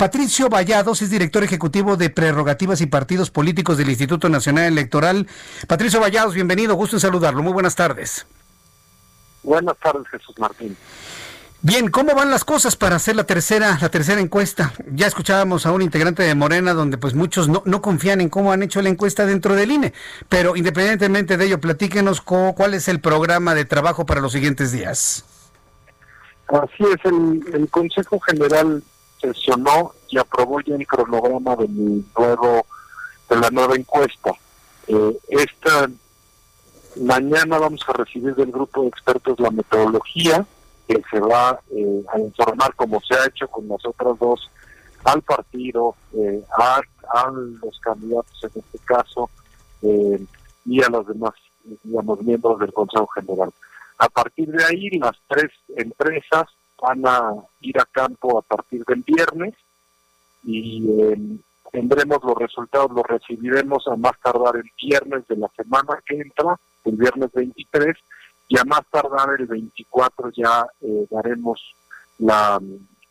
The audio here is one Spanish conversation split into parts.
Patricio Vallados es director ejecutivo de Prerrogativas y Partidos Políticos del Instituto Nacional Electoral. Patricio Vallados, bienvenido, gusto en saludarlo. Muy buenas tardes. Buenas tardes, Jesús Martín. Bien, ¿cómo van las cosas para hacer la tercera, la tercera encuesta? Ya escuchábamos a un integrante de Morena donde pues muchos no, no confían en cómo han hecho la encuesta dentro del INE, pero independientemente de ello, platíquenos cuál es el programa de trabajo para los siguientes días. Así es, el, el Consejo General sesionó y aprobó ya el cronograma de mi nuevo, de la nueva encuesta. Eh, esta mañana vamos a recibir del grupo de expertos la metodología que se va eh, a informar como se ha hecho con las otras dos al partido, eh, a, a, los candidatos en este caso y a los demás, digamos, miembros del Consejo General. A partir de ahí, las tres empresas van a ir a campo a partir del viernes y tendremos los resultados, los recibiremos a más tardar el viernes de la semana que entra, el viernes 23, y a más tardar el 24 ya eh, daremos la,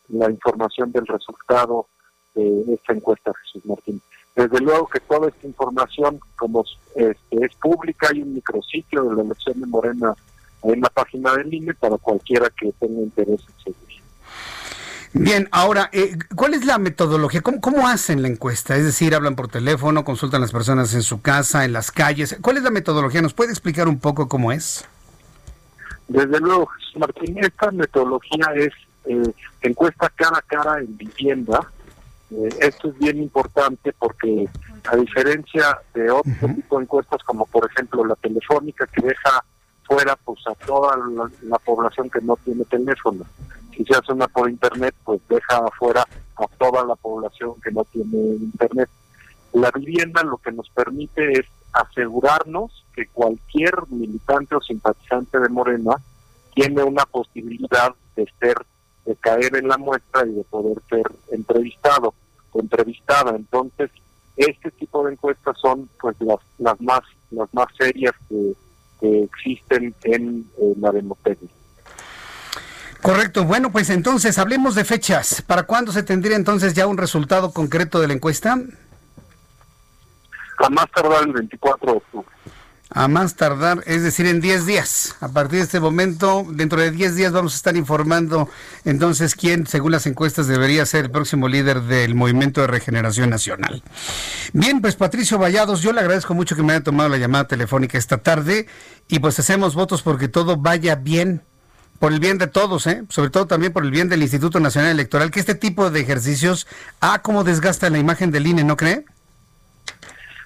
la información del resultado de esta encuesta, Jesús Martín. Desde luego que toda esta información, como este, es pública, hay un micrositio de la elección de Morena en la página del INE para cualquiera que tenga interés en seguir. Bien, ahora, eh, ¿cuál es la metodología? ¿Cómo, ¿Cómo hacen la encuesta? Es decir, hablan por teléfono, consultan las personas en su casa, en las calles. ¿Cuál es la metodología? ¿Nos puede explicar un poco cómo es? Desde luego, Martín, esta metodología es eh, encuesta cara a cara en vivienda. Eh, esto es bien importante porque a diferencia de otro tipo de encuestas como por ejemplo la telefónica que deja fuera pues a toda la, la, población que no tiene teléfono. Si se hace una por internet pues deja afuera a toda la población que no tiene internet. La vivienda lo que nos permite es asegurarnos que cualquier militante o simpatizante de Morena tiene una posibilidad de ser, de caer en la muestra y de poder ser entrevistado o entrevistada. Entonces, este tipo de encuestas son pues las, las más las más serias que, que existen en, en la democracia. Correcto. Bueno, pues entonces hablemos de fechas. ¿Para cuándo se tendría entonces ya un resultado concreto de la encuesta? A más tardar el 24 de octubre. A más tardar, es decir, en 10 días. A partir de este momento, dentro de 10 días vamos a estar informando entonces quién, según las encuestas, debería ser el próximo líder del Movimiento de Regeneración Nacional. Bien, pues Patricio Vallados, yo le agradezco mucho que me haya tomado la llamada telefónica esta tarde y pues hacemos votos porque todo vaya bien por el bien de todos, ¿eh? sobre todo también por el bien del Instituto Nacional Electoral, que este tipo de ejercicios, ah, cómo desgasta la imagen del INE, ¿no cree?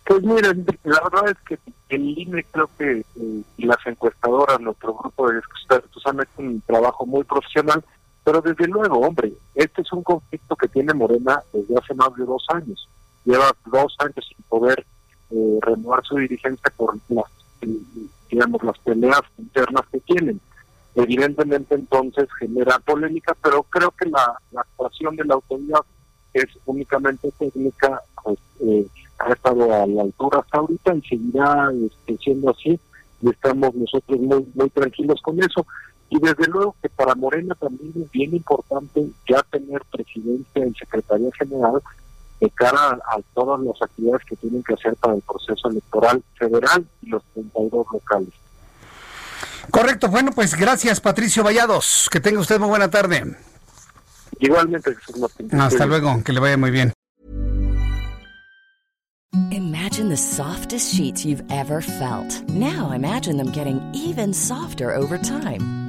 Pues miren, la verdad es que el INE creo que eh, las encuestadoras, nuestro grupo de expertos han hecho un trabajo muy profesional, pero desde luego, hombre, este es un conflicto que tiene Morena desde hace más de dos años. Lleva dos años sin poder eh, renovar su dirigencia por las, digamos, las peleas internas que tienen. Evidentemente entonces genera polémica, pero creo que la actuación de la autoridad es únicamente técnica, pues, eh, ha estado a la altura hasta ahorita y seguirá este, siendo así y estamos nosotros muy muy tranquilos con eso y desde luego que para Morena también es bien importante ya tener presidencia y secretaría general de cara a, a todas las actividades que tienen que hacer para el proceso electoral federal y los 32 locales. Correcto, bueno, pues gracias Patricio Vallados, que tenga usted muy buena tarde. Igualmente, Jesús Martín. Hasta luego, que le vaya muy bien. Imagine the softest sheets you've ever felt. Now imagine them getting even softer over time.